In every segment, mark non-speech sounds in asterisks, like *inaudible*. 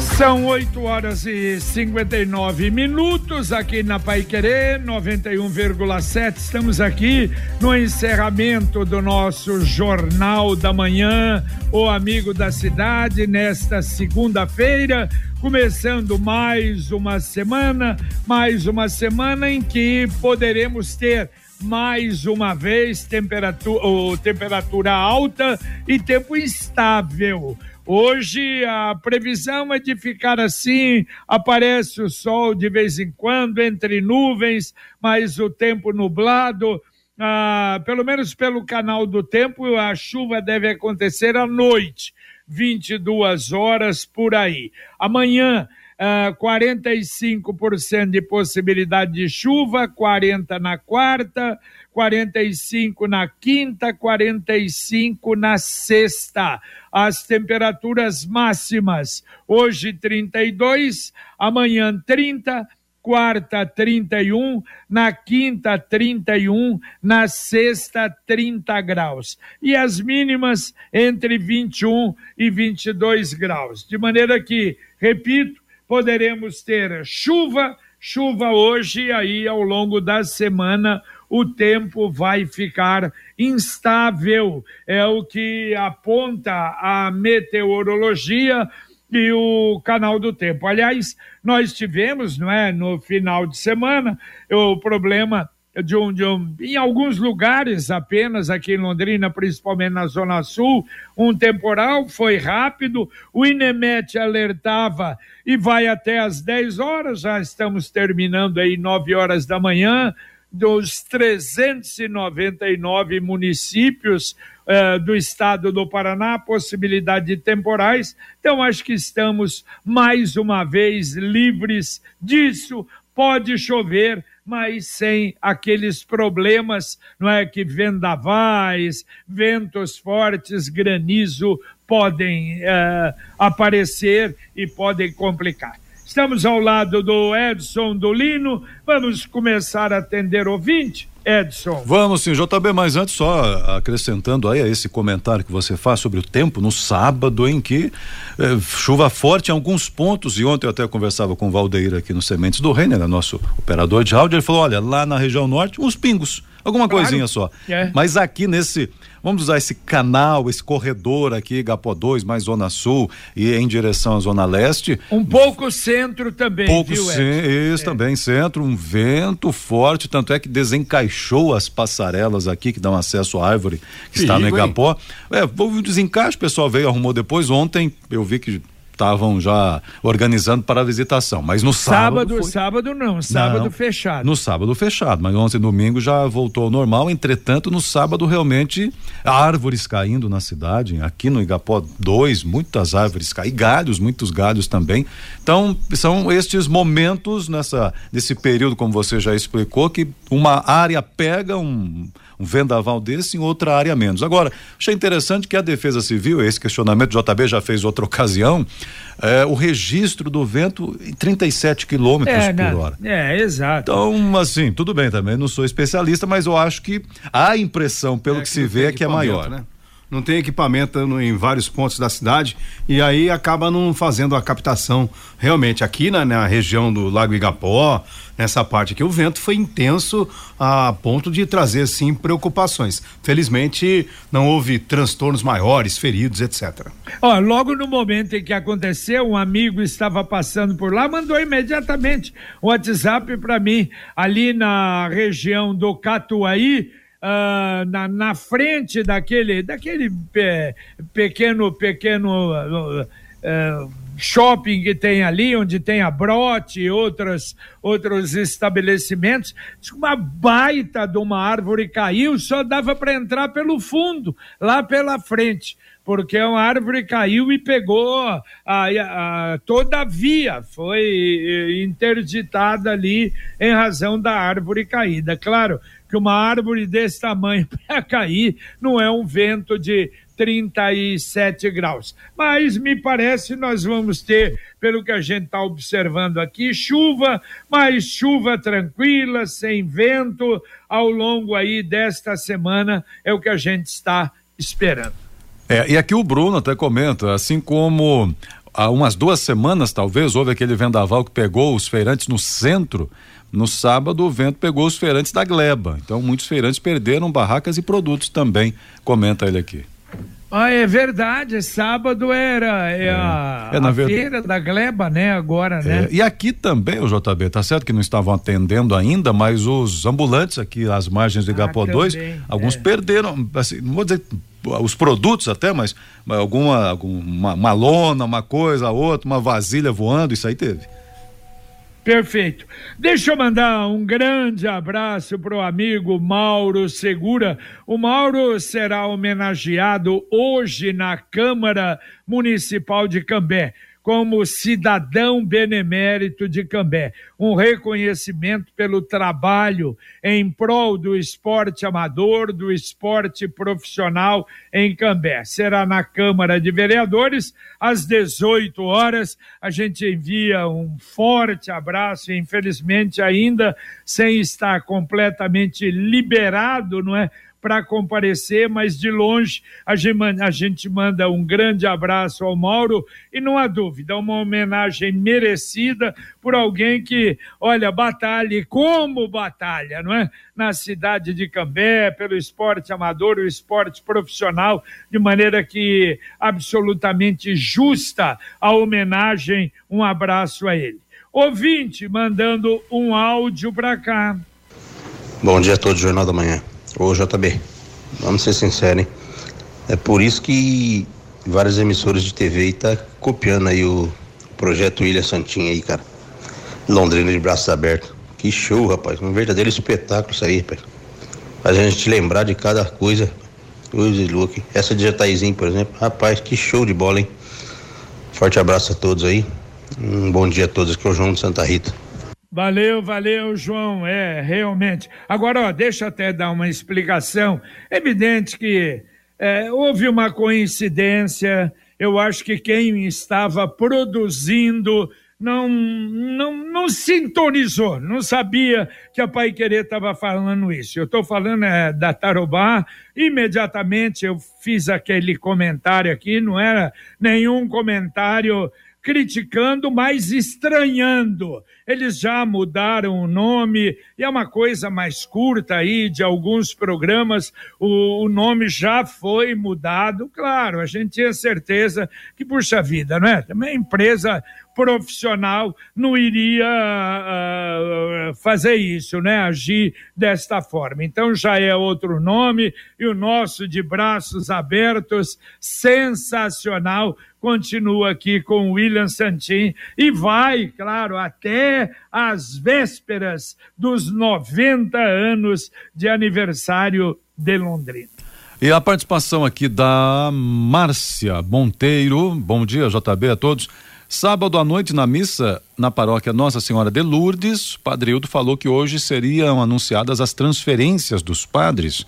São 8 horas e 59 minutos aqui na Pai Querer 91,7. Estamos aqui no encerramento do nosso Jornal da Manhã, o Amigo da Cidade, nesta segunda-feira, começando mais uma semana, mais uma semana em que poderemos ter mais uma vez temperatura, temperatura alta e tempo instável. Hoje a previsão é de ficar assim, aparece o sol de vez em quando entre nuvens, mas o tempo nublado. Ah, pelo menos pelo canal do tempo, a chuva deve acontecer à noite, 22 horas por aí. Amanhã, uh, 45% de possibilidade de chuva, 40 na quarta, 45 na quinta, 45 na sexta. As temperaturas máximas, hoje 32, amanhã 30, quarta 31, na quinta 31, na sexta 30 graus. E as mínimas entre 21 e 22 graus. De maneira que, repito, poderemos ter chuva, chuva hoje aí ao longo da semana o tempo vai ficar instável. É o que aponta a meteorologia e o canal do tempo. Aliás, nós tivemos, não é, no final de semana, o problema de um, de um, em alguns lugares apenas aqui em Londrina, principalmente na Zona Sul, um temporal foi rápido. O INEMET alertava e vai até às 10 horas, já estamos terminando aí 9 horas da manhã dos 399 municípios uh, do estado do Paraná, possibilidade de temporais. Então, acho que estamos mais uma vez livres disso. Pode chover, mas sem aqueles problemas, não é que vendavais, ventos fortes, granizo podem uh, aparecer e podem complicar. Estamos ao lado do Edson Dolino. Vamos começar a atender ouvinte. Edson. Vamos sim, JB, mas antes só acrescentando aí a esse comentário que você faz sobre o tempo no sábado em que eh, chuva forte em alguns pontos e ontem eu até conversava com o Valdeir aqui no Sementes do Renner, né, nosso operador de áudio, ele falou, olha, lá na região norte uns pingos, alguma claro. coisinha só, é. mas aqui nesse Vamos usar esse canal, esse corredor aqui, Gapó 2, mais Zona Sul e em direção à Zona Leste. Um pouco centro também, pouco viu, Isso, é. também centro, um vento forte, tanto é que desencaixou as passarelas aqui que dão acesso à árvore que Perigo, está no Igapó. Hein? É, houve um desencaixe, o pessoal veio, arrumou depois. Ontem eu vi que estavam já organizando para a visitação. Mas no sábado. Sábado, foi... sábado não, sábado não, fechado. No sábado fechado, mas ontem domingo já voltou ao normal. Entretanto, no sábado realmente árvores caindo na cidade. Aqui no Igapó 2, muitas árvores caem, galhos, muitos galhos também. Então, são estes momentos nessa, nesse período, como você já explicou, que uma área pega um um vendaval desse em outra área menos. Agora, achei interessante que a Defesa Civil, esse questionamento o JB já fez outra ocasião, é, o registro do vento em 37 quilômetros é, por hora. É, exato. Então, assim, tudo bem também, não sou especialista, mas eu acho que a impressão, pelo é, que, que se vê, é que é maior. Né? Não tem equipamento em vários pontos da cidade e aí acaba não fazendo a captação realmente aqui na, na região do Lago Igapó, nessa parte aqui o vento foi intenso a ponto de trazer sim preocupações. Felizmente não houve transtornos maiores, feridos, etc. Ó, logo no momento em que aconteceu, um amigo estava passando por lá, mandou imediatamente um WhatsApp para mim ali na região do Catuaí, uh, na, na frente daquele, daquele pe, pequeno, pequeno uh, shopping que tem ali, onde tem a Brote e outros, outros estabelecimentos, uma baita de uma árvore caiu, só dava para entrar pelo fundo, lá pela frente porque uma árvore caiu e pegou a, a, toda a via, foi interditada ali em razão da árvore caída. Claro que uma árvore desse tamanho *laughs* para cair não é um vento de 37 graus. Mas me parece nós vamos ter, pelo que a gente está observando aqui, chuva, mas chuva tranquila, sem vento, ao longo aí desta semana, é o que a gente está esperando. É, e aqui o Bruno até comenta, assim como há umas duas semanas, talvez, houve aquele vendaval que pegou os feirantes no centro. No sábado, o vento pegou os feirantes da gleba. Então, muitos feirantes perderam barracas e produtos também, comenta ele aqui. Ah, é verdade, sábado era é, é. a, é, a ver... feira da Gleba, né, agora, é, né? E aqui também, o JB, tá certo que não estavam atendendo ainda, mas os ambulantes aqui às margens do Igapó ah, 2, alguns é. perderam, assim, não vou dizer os produtos até, mas, alguma, alguma uma lona, uma coisa, outra, uma vasilha voando, isso aí teve. Perfeito. Deixa eu mandar um grande abraço para o amigo Mauro Segura. O Mauro será homenageado hoje na Câmara Municipal de Cambé como cidadão benemérito de Cambé, um reconhecimento pelo trabalho em prol do esporte amador, do esporte profissional em Cambé. Será na Câmara de Vereadores às 18 horas. A gente envia um forte abraço, infelizmente ainda sem estar completamente liberado, não é? Para comparecer, mas de longe a gente manda um grande abraço ao Mauro e não há dúvida, uma homenagem merecida por alguém que, olha, batalha como batalha, não é? Na cidade de Cambé, pelo esporte amador, o esporte profissional, de maneira que absolutamente justa a homenagem, um abraço a ele. Ouvinte mandando um áudio para cá. Bom dia a todos, Jornal da Manhã. Ô JB, vamos ser sinceros, hein? É por isso que várias emissoras de TV tá copiando aí o projeto Ilha Santinha aí, cara. Londrina de braços abertos. Que show, rapaz. Um verdadeiro espetáculo isso aí, rapaz. Faz a gente lembrar de cada coisa. De louco. Essa de Jataizinho, por exemplo. Rapaz, que show de bola, hein? Forte abraço a todos aí. Um bom dia a todos. Aqui é o João de Santa Rita. Valeu, valeu, João. É, realmente. Agora, ó, deixa até dar uma explicação. Evidente que é, houve uma coincidência. Eu acho que quem estava produzindo não, não, não sintonizou, não sabia que a Pai Querer estava falando isso. Eu estou falando é, da Tarobá, imediatamente eu fiz aquele comentário aqui, não era nenhum comentário criticando, mas estranhando. Eles já mudaram o nome, e é uma coisa mais curta aí de alguns programas, o, o nome já foi mudado. Claro, a gente tinha certeza que, puxa vida, não é? Também empresa profissional não iria uh, fazer isso, né? Agir desta forma. Então já é outro nome e o nosso de braços abertos, sensacional, continua aqui com William Santin e vai, claro, até as vésperas dos 90 anos de aniversário de Londrina. E a participação aqui da Márcia Monteiro. Bom dia, JB, a todos. Sábado à noite, na missa na paróquia Nossa Senhora de Lourdes, Padre Hildo falou que hoje seriam anunciadas as transferências dos padres.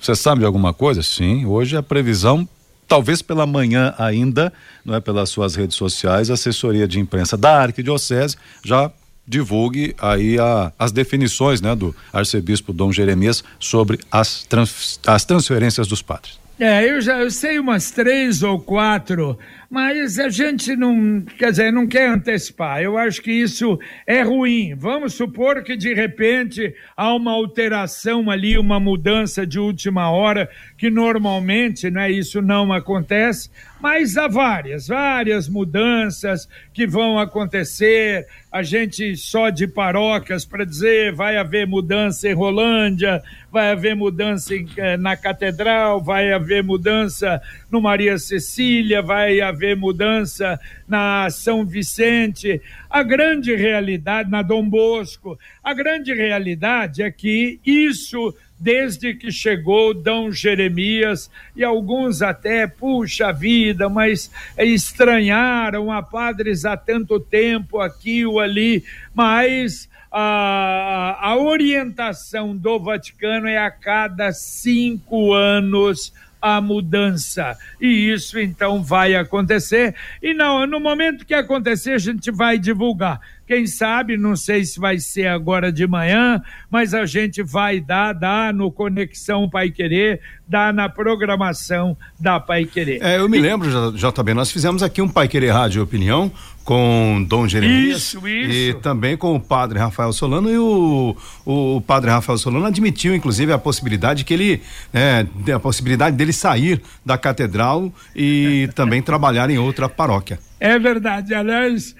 Você sabe de alguma coisa? Sim, hoje a previsão, talvez pela manhã ainda, não é pelas suas redes sociais, a assessoria de imprensa da Arquidiocese já divulgue aí a, as definições né, do arcebispo Dom Jeremias sobre as, trans, as transferências dos padres. É, eu já eu sei umas três ou quatro mas a gente não, quer dizer, não quer antecipar. Eu acho que isso é ruim. Vamos supor que de repente há uma alteração ali, uma mudança de última hora, que normalmente, né, isso não acontece, mas há várias, várias mudanças que vão acontecer. A gente só de paróquias para dizer vai haver mudança em Rolândia, vai haver mudança em, eh, na Catedral, vai haver mudança no Maria Cecília, vai haver mudança na São Vicente. A grande realidade, na Dom Bosco, a grande realidade é que isso desde que chegou Dom Jeremias, e alguns até, puxa vida, mas estranharam a padres há tanto tempo aqui ou ali, mas a, a orientação do Vaticano é a cada cinco anos a mudança. E isso então vai acontecer. E não, no momento que acontecer, a gente vai divulgar. Quem sabe, não sei se vai ser agora de manhã, mas a gente vai dar, dar no Conexão Pai Querer, dar na programação da Pai Querer. É, eu me lembro, JB, nós fizemos aqui um Pai Querer Rádio Opinião com Dom Jeremias isso, isso. e também com o padre Rafael Solano e o, o padre Rafael Solano admitiu inclusive a possibilidade que ele é, a possibilidade dele sair da catedral e também trabalhar em outra paróquia. É verdade, aliás,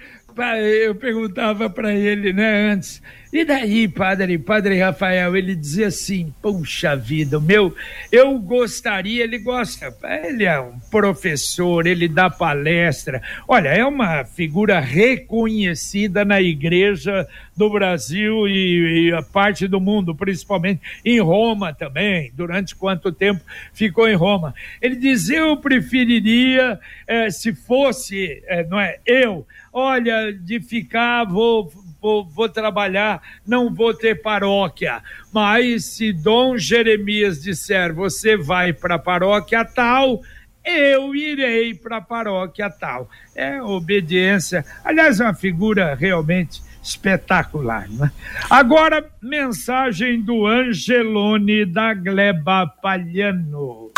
eu perguntava para ele, né, antes, e daí, padre, padre Rafael, ele dizia assim, puxa vida, meu, eu gostaria, ele gosta, ele é um professor, ele dá palestra, olha, é uma figura reconhecida na igreja do Brasil e, e a parte do mundo, principalmente em Roma também, durante quanto tempo ficou em Roma. Ele dizia, eu preferiria, eh, se fosse, eh, não é, eu, olha, de ficar, vou, vou, vou trabalhar, não vou ter paróquia. Mas se Dom Jeremias disser, você vai para a paróquia tal, eu irei para a paróquia tal. É obediência. Aliás, é uma figura realmente espetacular. Né? Agora, mensagem do Angelone da Gleba Palhano.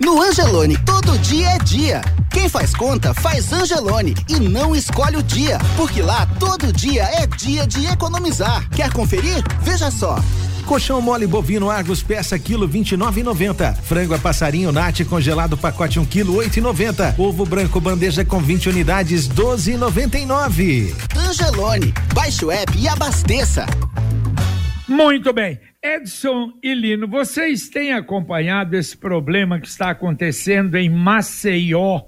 No Angelone, todo dia é dia. Quem faz conta, faz Angelone e não escolhe o dia, porque lá todo dia é dia de economizar. Quer conferir? Veja só. Colchão mole bovino Argos peça quilo 29,90. Frango a passarinho Nati congelado pacote 1 um quilo 8,90. Ovo branco bandeja com 20 unidades 12,99. Angelone, baixe o app e abasteça. Muito bem. Edson e Lino, vocês têm acompanhado esse problema que está acontecendo em Maceió?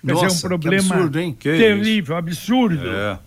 Quer Nossa, dizer, um problema absurdo, hein? Que terrível, absurdo. É.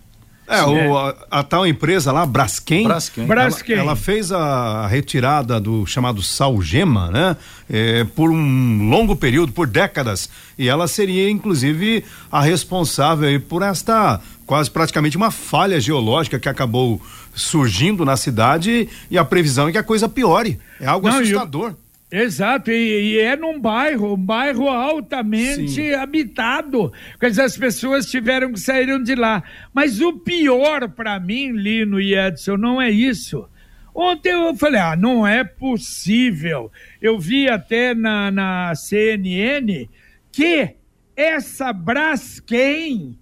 É, o, a, a, tal empresa lá, Braskem, Braskem. Braskem. Ela, ela, fez a retirada do chamado salgema, né? É, por um longo período, por décadas. E ela seria, inclusive, a responsável por esta quase praticamente uma falha geológica que acabou surgindo na cidade e a previsão é que a coisa piore. É algo Não, assustador. Exato, e, e, é num bairro, um bairro altamente Sim. habitado. Quer dizer, as pessoas tiveram que sair de lá. Mas o pior para mim, Lino e Edson, não é isso. Ontem eu falei, ah, não é possível. Eu vi até na, na CNN que essa Braskem,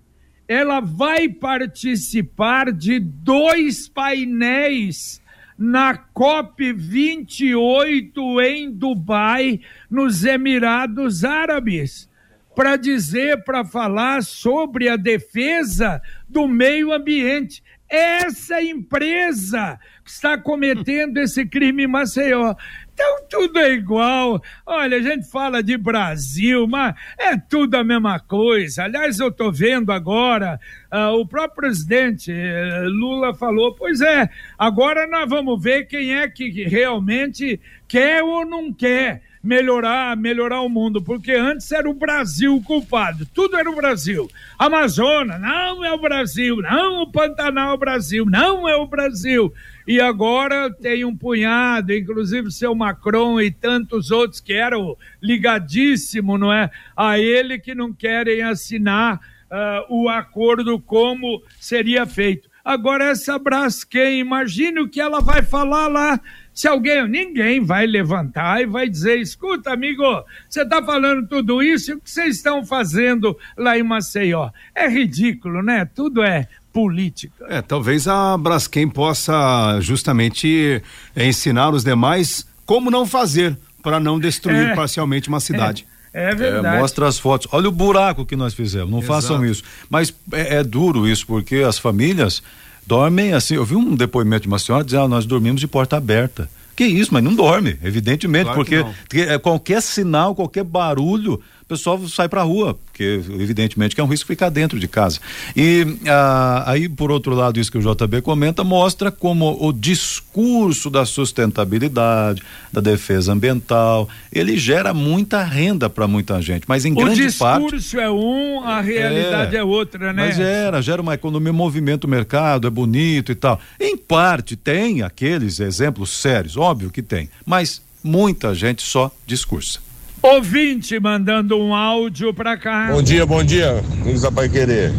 ela vai participar de dois painéis na COP 28 em Dubai, nos Emirados Árabes, para dizer, para falar sobre a defesa do meio ambiente. Essa empresa que está cometendo esse crime em Maceió. Então tudo é igual. Olha, a gente fala de Brasil, mas é tudo a mesma coisa. Aliás, eu estou vendo agora, uh, o próprio presidente uh, Lula falou: pois é, agora nós vamos ver quem é que realmente quer ou não quer melhorar, melhorar o mundo, porque antes era o Brasil o culpado, tudo era o Brasil. Amazonas, não é o Brasil, não o Pantanal é o Brasil, não é o Brasil. E agora tem um punhado, inclusive seu Macron e tantos outros que eram ligadíssimo, não é, a ele que não querem assinar uh, o acordo como seria feito. Agora essa Braskem, imagine o que ela vai falar lá se alguém, ninguém vai levantar e vai dizer: escuta, amigo, você está falando tudo isso, o que vocês estão fazendo lá em Maceió? É ridículo, né? Tudo é política. É, talvez a Braskem possa justamente é, ensinar os demais como não fazer para não destruir é, parcialmente uma cidade. É. É verdade. É, mostra as fotos. Olha o buraco que nós fizemos. Não Exato. façam isso. Mas é, é, duro isso, porque as famílias dormem assim. Eu vi um depoimento de uma senhora dizendo: ah, nós dormimos de porta aberta. Que isso, mas não dorme, evidentemente, claro porque é, qualquer sinal, qualquer barulho, pessoal sai para a rua, porque evidentemente que é um risco ficar dentro de casa. E ah, aí, por outro lado, isso que o JB comenta mostra como o discurso da sustentabilidade, da defesa ambiental, ele gera muita renda para muita gente, mas em o grande parte. O discurso é um, a realidade é, é outra, né? Mas gera, gera uma economia, movimento o mercado, é bonito e tal. Em parte tem aqueles exemplos sérios, óbvio que tem, mas muita gente só discursa. Ouvinte mandando um áudio pra cá. Bom dia, bom dia, amigos da Pai Querer.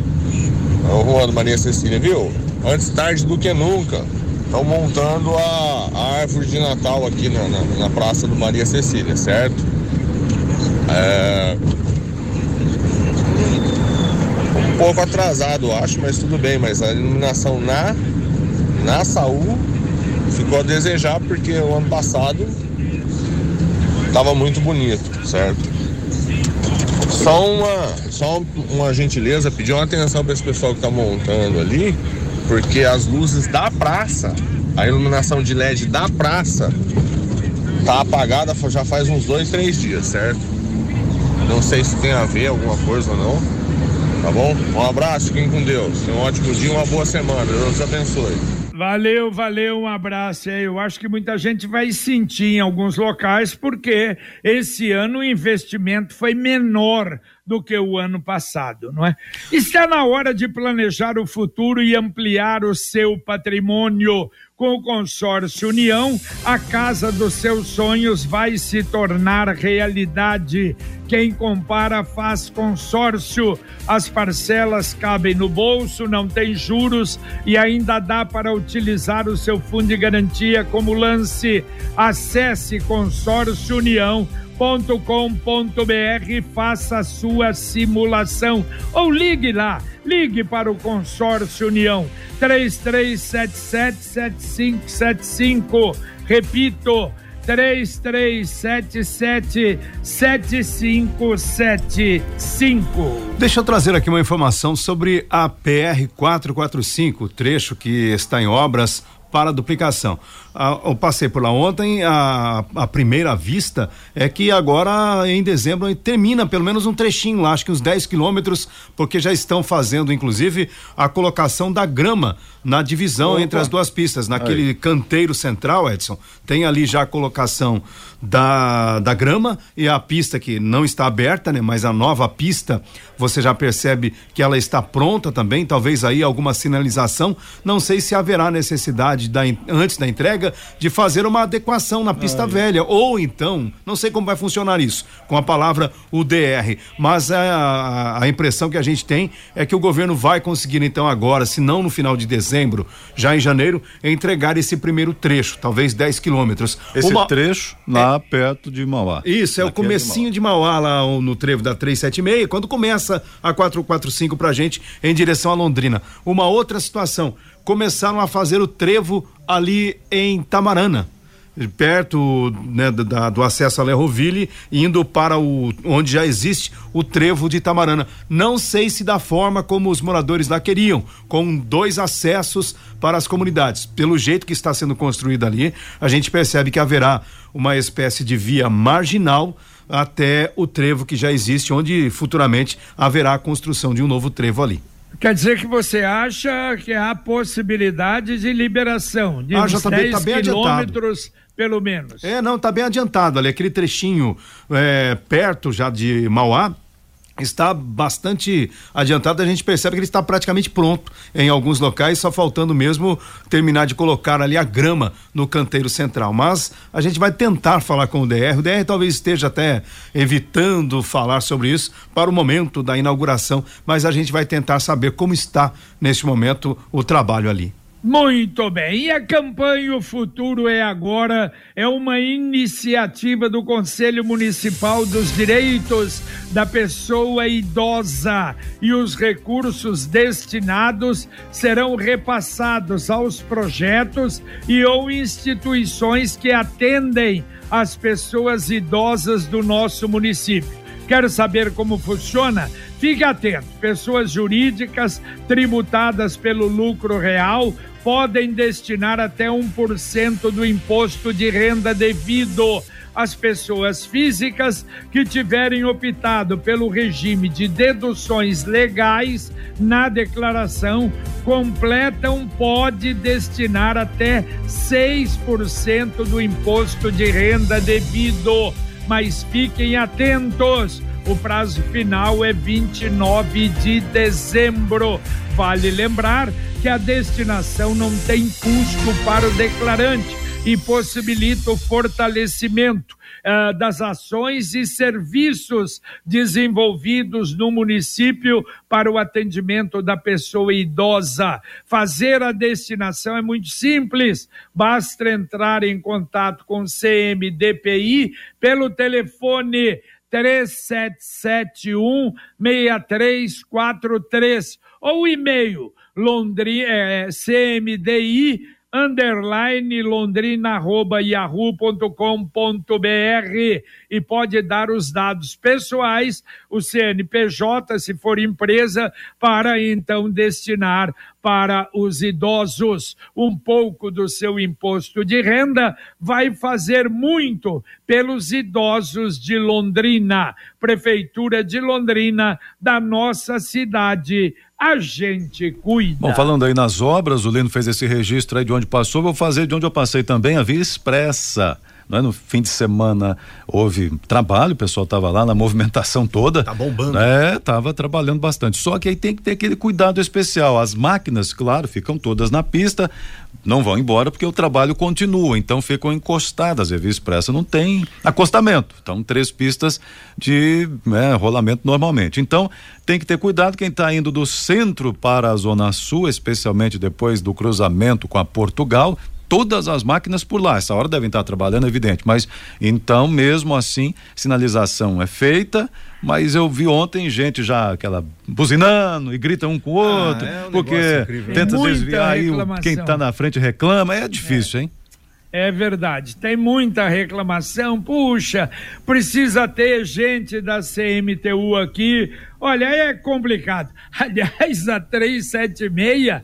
O Juan Maria Cecília, viu? Antes tarde do que nunca. Estão montando a, a, árvore de Natal aqui na, na, na Praça do Maria Cecília, certo? É... Um pouco atrasado, acho, mas tudo bem. Mas a iluminação na, na Saúl ficou a desejar, porque o ano passado Tava muito bonito, certo? Só uma, só uma gentileza, pedir uma atenção para esse pessoal que tá montando ali, porque as luzes da praça, a iluminação de LED da praça, tá apagada já faz uns dois, três dias, certo? Não sei se tem a ver alguma coisa ou não. Tá bom? Um abraço, fiquem com Deus. Um ótimo dia, uma boa semana. Deus abençoe. Valeu, valeu, um abraço. Eu acho que muita gente vai sentir em alguns locais, porque esse ano o investimento foi menor do que o ano passado, não é? Está na hora de planejar o futuro e ampliar o seu patrimônio. Com o consórcio União, a casa dos seus sonhos vai se tornar realidade. Quem compara faz consórcio. As parcelas cabem no bolso, não tem juros e ainda dá para utilizar o seu fundo de garantia como lance. Acesse Consórcio União com.br faça a sua simulação ou ligue lá, ligue para o Consórcio União 33777575. Repito, 33777575. Deixa eu trazer aqui uma informação sobre a PR 445, trecho que está em obras para duplicação. Ah, eu passei por lá ontem, a, a primeira vista é que agora em dezembro termina pelo menos um trechinho lá, acho que uns 10 quilômetros, porque já estão fazendo inclusive a colocação da grama na divisão Opa. entre as duas pistas, naquele Aí. canteiro central, Edson, tem ali já a colocação da, da grama e a pista que não está aberta, né? Mas a nova pista, você já percebe que ela está pronta também, talvez aí alguma sinalização, não sei se haverá necessidade da, antes da entrega de fazer uma adequação na pista velha, ou então, não sei como vai funcionar isso, com a palavra UDR, mas a, a impressão que a gente tem é que o governo vai conseguir então agora, se não no final de dezembro, dezembro, já em janeiro, entregar esse primeiro trecho, talvez 10 quilômetros. Esse Uma... trecho lá é... perto de Mauá. Isso, é o comecinho de Mauá. de Mauá, lá no trevo da 376, quando começa a 445 pra gente em direção a Londrina. Uma outra situação, começaram a fazer o trevo ali em Tamarana perto né, da, do acesso a Lerroville, indo para o onde já existe o trevo de Itamarana. Não sei se da forma como os moradores lá queriam, com dois acessos para as comunidades. Pelo jeito que está sendo construído ali, a gente percebe que haverá uma espécie de via marginal até o trevo que já existe, onde futuramente haverá a construção de um novo trevo ali. Quer dizer que você acha que há possibilidade de liberação de ah, já tá 10 bem, tá quilômetros adiantado pelo menos. É, não, tá bem adiantado ali, aquele trechinho é, perto já de Mauá, está bastante adiantado, a gente percebe que ele está praticamente pronto em alguns locais, só faltando mesmo terminar de colocar ali a grama no canteiro central. Mas a gente vai tentar falar com o DR. O DR talvez esteja até evitando falar sobre isso para o momento da inauguração, mas a gente vai tentar saber como está neste momento o trabalho ali. Muito bem. E a campanha O Futuro é Agora é uma iniciativa do Conselho Municipal dos Direitos da Pessoa Idosa e os recursos destinados serão repassados aos projetos e ou instituições que atendem as pessoas idosas do nosso município. Quer saber como funciona? Fique atento. Pessoas jurídicas tributadas pelo lucro real podem destinar até 1% do imposto de renda devido às pessoas físicas que tiverem optado pelo regime de deduções legais na declaração completam pode destinar até 6% do imposto de renda devido. Mas fiquem atentos o prazo final é 29 de dezembro. Vale lembrar que a destinação não tem custo para o declarante e possibilita o fortalecimento uh, das ações e serviços desenvolvidos no município para o atendimento da pessoa idosa. Fazer a destinação é muito simples, basta entrar em contato com o CMDPI pelo telefone 3771 6343 ou e-mail londrina, é, cmdi underline londrina arroba yahoo.com.br e pode dar os dados pessoais, o CNPJ, se for empresa, para então destinar para os idosos. Um pouco do seu imposto de renda vai fazer muito pelos idosos de Londrina, Prefeitura de Londrina, da nossa cidade a gente cuida. Bom, falando aí nas obras, o Lino fez esse registro aí de onde passou, vou fazer de onde eu passei também, a Via Expressa. É? No fim de semana houve trabalho, o pessoal estava lá na movimentação toda. Tá bombando. É, tava trabalhando bastante. Só que aí tem que ter aquele cuidado especial. As máquinas, claro, ficam todas na pista, não vão embora porque o trabalho continua, então ficam encostadas. A Via Expressa não tem acostamento, então três pistas de né, rolamento normalmente. Então tem que ter cuidado quem está indo do centro para a zona sul, especialmente depois do cruzamento com a Portugal, todas as máquinas por lá. Essa hora devem estar trabalhando, evidente. Mas então, mesmo assim, sinalização é feita. Mas eu vi ontem gente já aquela buzinando e grita um com o ah, outro, ah, é um porque tenta desviar aí quem está na frente reclama. É difícil, é. hein? É verdade, tem muita reclamação. Puxa, precisa ter gente da CMTU aqui. Olha, é complicado. *laughs* Aliás, a 376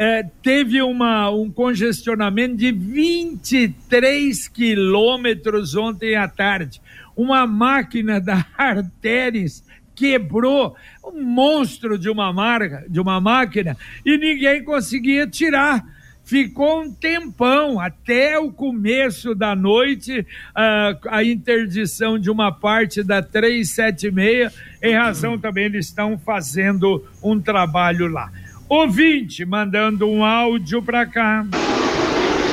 é, teve uma, um congestionamento de 23 quilômetros ontem à tarde. Uma máquina da Arteres quebrou um monstro de uma marca, de uma máquina e ninguém conseguia tirar. Ficou um tempão até o começo da noite uh, a interdição de uma parte da 376, em razão também eles estão fazendo um trabalho lá. Ouvinte mandando um áudio para cá.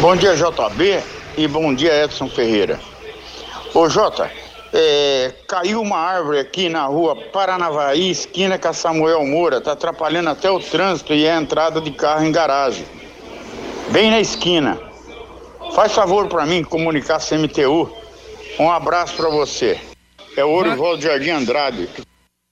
Bom dia, JB, e bom dia, Edson Ferreira. Ô, Jota, é, caiu uma árvore aqui na rua Paranavaí, esquina com a Samuel Moura, tá atrapalhando até o trânsito e a entrada de carro em garagem. Bem na esquina. Faz favor para mim comunicar CMTU. Um abraço para você. É o Orivaldo Jardim Andrade.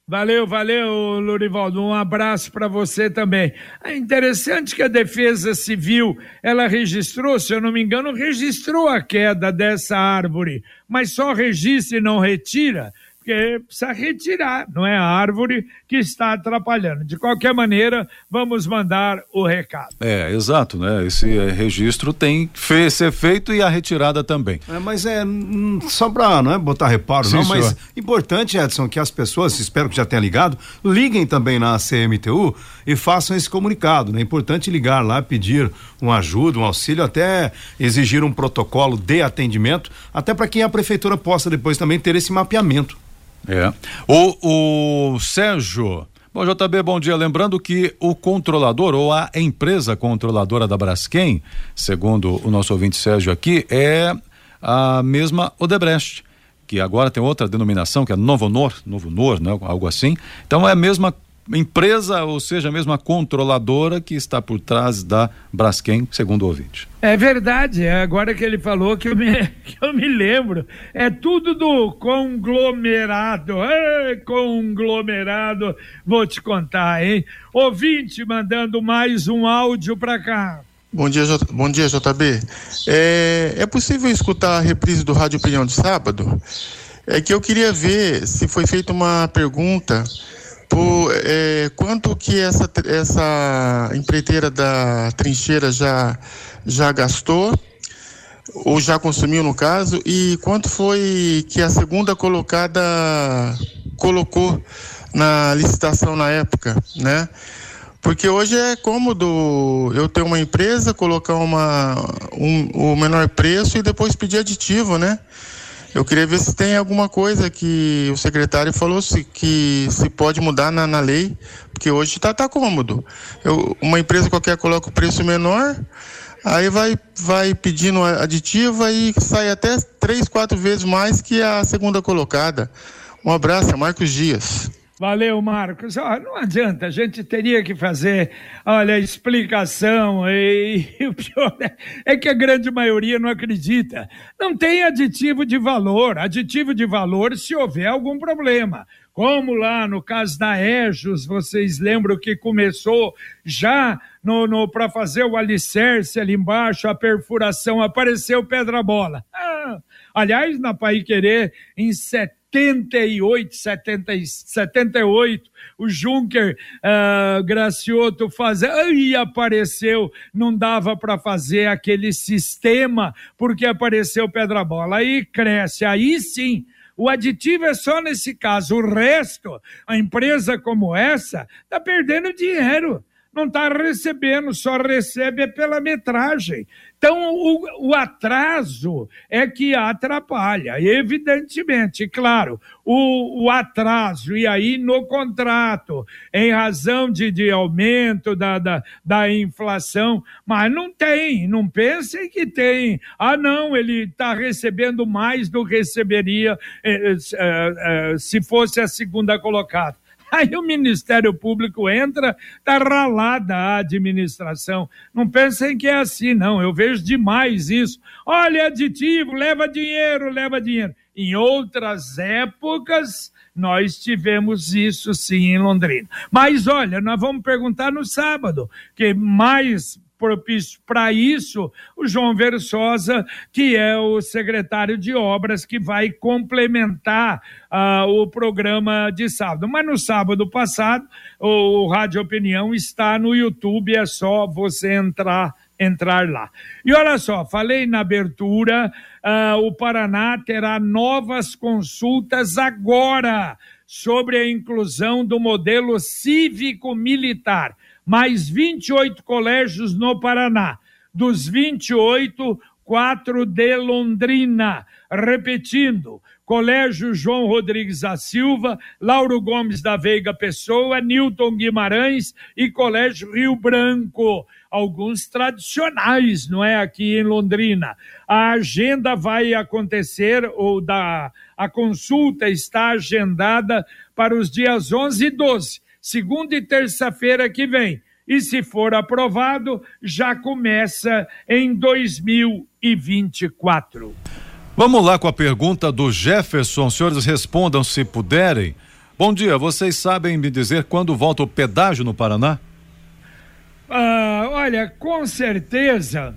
Valeu, valeu, Lurivaldo. Um abraço para você também. É interessante que a Defesa Civil, ela registrou, se eu não me engano, registrou a queda dessa árvore, mas só registra e não retira porque precisa retirar, não é a árvore que está atrapalhando. De qualquer maneira, vamos mandar o recado. É, exato, né? Esse é, registro tem que ser feito e a retirada também. É, mas é hum, só para não é botar reparo, Sim, não, senhor. mas importante, Edson, que as pessoas, espero que já tenha ligado, liguem também na CMTU e façam esse comunicado, né? É importante ligar lá, pedir uma ajuda, um auxílio, até exigir um protocolo de atendimento, até para que a prefeitura possa depois também ter esse mapeamento. É. O, o Sérgio. Bom, JB, bom dia. Lembrando que o controlador ou a empresa controladora da Braskem, segundo o nosso ouvinte Sérgio aqui, é a mesma Odebrecht, que agora tem outra denominação, que é Novo Nor, Novo Nor, né? algo assim. Então é a mesma empresa, ou seja, a mesma controladora que está por trás da Braskem, segundo o ouvinte. É verdade, é agora que ele falou que eu me, *laughs* que eu me lembro. É tudo do conglomerado. É, conglomerado, vou te contar, hein? Ouvinte mandando mais um áudio para cá. Bom dia, J... Bom dia, JB. É, é possível escutar a reprise do Rádio Opinião de sábado? É que eu queria ver se foi feita uma pergunta por é, quanto que essa, essa empreiteira da trincheira já, já gastou, ou já consumiu no caso, e quanto foi que a segunda colocada colocou na licitação na época, né? Porque hoje é cômodo eu ter uma empresa, colocar uma, um, o menor preço e depois pedir aditivo, né? Eu queria ver se tem alguma coisa que o secretário falou se, que se pode mudar na, na lei, porque hoje está tá cômodo. Eu, uma empresa qualquer coloca o preço menor, Aí vai, vai pedindo aditiva e sai até três, quatro vezes mais que a segunda colocada. Um abraço, é Marcos Dias. Valeu, Marcos. Não adianta, a gente teria que fazer, olha, explicação, e, *laughs* e, o pior é, é, que a grande maioria não acredita. Não tem aditivo de valor. Aditivo de valor se houver algum problema. Como lá no caso da Ejos, vocês lembram que começou já no, no para fazer o alicerce ali embaixo, a perfuração, apareceu pedra-bola. Ah, aliás, na Pai Querer, em setembro, 78, 70, 78, o Juncker uh, Gracioto fazer, aí apareceu, não dava para fazer aquele sistema, porque apareceu pedra bola, aí cresce, aí sim. O aditivo é só nesse caso, o resto, a empresa como essa, está perdendo dinheiro não está recebendo, só recebe pela metragem. Então, o, o, atraso é que atrapalha, evidentemente, claro, o, o, atraso, e aí no contrato, em razão de, de aumento da, da, da inflação, mas não tem, não pensem que tem. Ah, não, ele está recebendo mais do que receberia eh, eh, eh, se fosse a segunda colocada. *laughs* Aí o Ministério Público entra, tá ralada a administração. Não pensem que é assim, não. Eu vejo demais isso. Olha, aditivo, leva dinheiro, leva dinheiro. Em outras épocas, nós tivemos isso sim em Londrina. Mas olha, nós vamos perguntar no sábado, que mais propício para isso o João Versosa, que é o secretário de obras que vai complementar uh, o programa de sábado. Mas no sábado passado, o, o Rádio Opinião está no YouTube, é só você entrar entrar lá. E olha só, falei na abertura, uh, o Paraná terá novas consultas agora sobre a inclusão do modelo cívico-militar mais 28 colégios no Paraná. Dos 28, quatro de Londrina. Repetindo, Colégio João Rodrigues da Silva, Lauro Gomes da Veiga Pessoa, Newton Guimarães e Colégio Rio Branco. Alguns tradicionais, não é? Aqui em Londrina. A agenda vai acontecer, ou da, a consulta está agendada para os dias 11 e 12 segunda e terça-feira que vem. E se for aprovado, já começa em 2024. Vamos lá com a pergunta do Jefferson. Senhores, respondam se puderem. Bom dia, vocês sabem me dizer quando volta o pedágio no Paraná? Ah, olha, com certeza,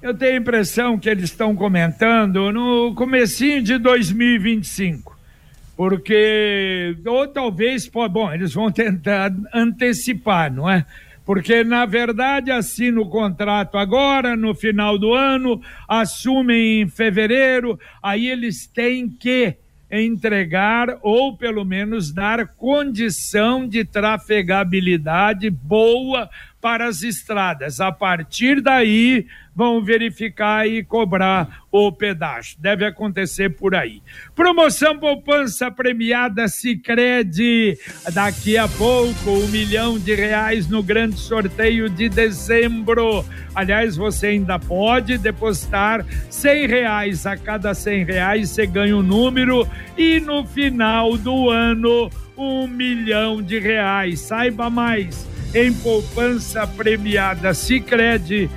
eu tenho a impressão que eles estão comentando no comecinho de 2025 porque ou talvez, bom, eles vão tentar antecipar, não é? Porque, na verdade, assina o contrato agora, no final do ano, assumem em fevereiro, aí eles têm que entregar ou pelo menos dar condição de trafegabilidade boa para as estradas. A partir daí, vão verificar e cobrar o pedágio. Deve acontecer por aí. Promoção poupança premiada Sicredi daqui a pouco um milhão de reais no grande sorteio de dezembro. Aliás, você ainda pode depositar cem reais a cada cem reais você ganha um número e no final do ano um milhão de reais. Saiba mais em poupança premiada cicred.com.br.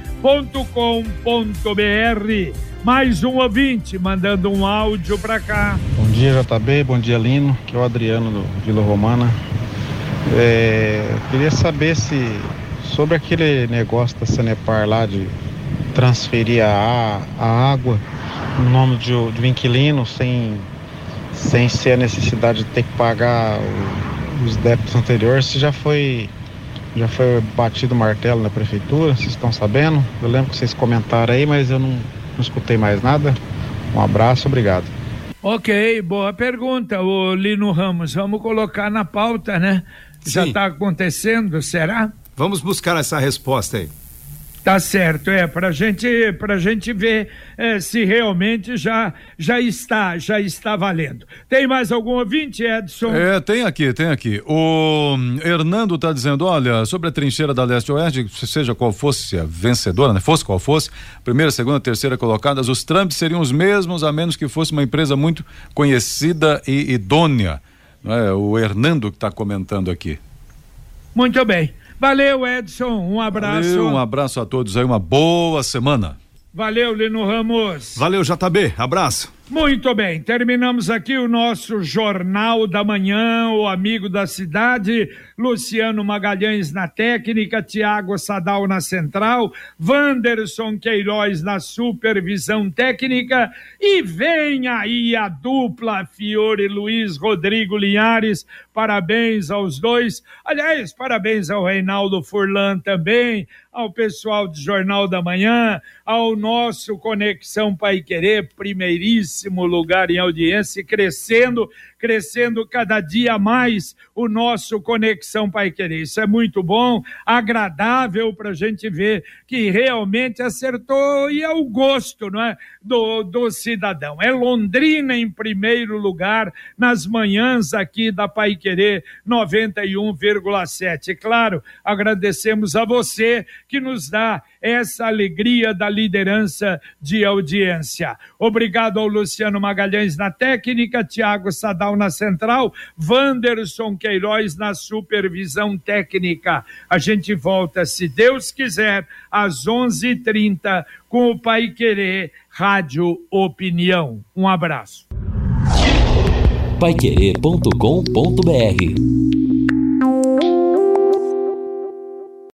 Mais um ouvinte mandando um áudio para cá. Bom dia, JB. Bom dia, Lino. Que é o Adriano do Vila Romana. É, queria saber se sobre aquele negócio da Sanepar lá de transferir a, a água no nome de, de um inquilino sem, sem ser a necessidade de ter que pagar o, os débitos anteriores, se já foi já foi batido o martelo na prefeitura, vocês estão sabendo? Eu lembro que vocês comentaram aí, mas eu não, não escutei mais nada. Um abraço, obrigado. Ok, boa pergunta, o Lino Ramos. Vamos colocar na pauta, né? Sim. Já está acontecendo, será? Vamos buscar essa resposta aí. Tá certo, é, pra gente, pra gente ver é, se realmente já, já está, já está valendo. Tem mais algum ouvinte, Edson? É, tem aqui, tem aqui. O Hernando tá dizendo, olha, sobre a trincheira da Leste-Oeste, seja qual fosse a vencedora, né, fosse qual fosse, primeira, segunda, terceira colocadas, os trâmites seriam os mesmos, a menos que fosse uma empresa muito conhecida e idônea. É? O Hernando que está comentando aqui. Muito bem. Valeu, Edson. Um abraço. Valeu, um abraço a todos aí, uma boa semana. Valeu, Lino Ramos. Valeu, JB. Abraço. Muito bem, terminamos aqui o nosso Jornal da Manhã, o amigo da cidade, Luciano Magalhães na técnica, Tiago Sadal na central, Wanderson Queiroz na supervisão técnica e vem aí a dupla Fiore Luiz Rodrigo Linhares, parabéns aos dois, aliás, parabéns ao Reinaldo Furlan também, ao pessoal do Jornal da Manhã, ao nosso Conexão Pai Querer, primeiríssimo lugar em audiência, crescendo, crescendo cada dia mais o nosso Conexão Pai Querer. Isso é muito bom, agradável para a gente ver que realmente acertou e é o gosto não é, do, do cidadão. É Londrina em primeiro lugar nas manhãs aqui da Pai Querer 91,7. Claro, agradecemos a você que nos dá essa alegria da liderança de audiência. Obrigado ao Luciano Magalhães na técnica, Tiago Sadal na central, Wanderson Queiroz na supervisão técnica. A gente volta, se Deus quiser, às 11:30 com o Pai Querer Rádio Opinião. Um abraço. Paiquerê.com.br